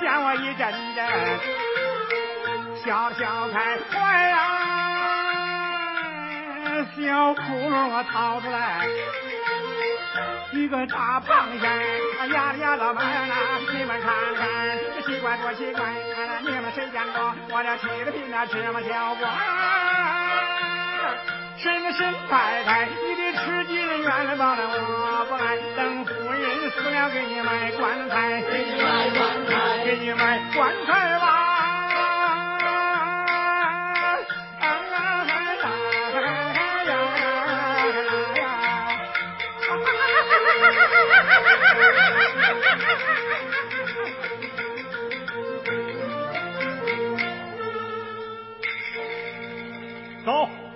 一阵阵，笑笑开怀呀，小窟窿我掏出来，一个大螃蟹，压里压到满啊！你们看看，这奇怪多奇怪，你们谁见过我这七个皮那芝麻小官？神神太太，你的吃鸡人原来报了我不来，等夫人死了，给你买棺材，给你买棺材吧。走。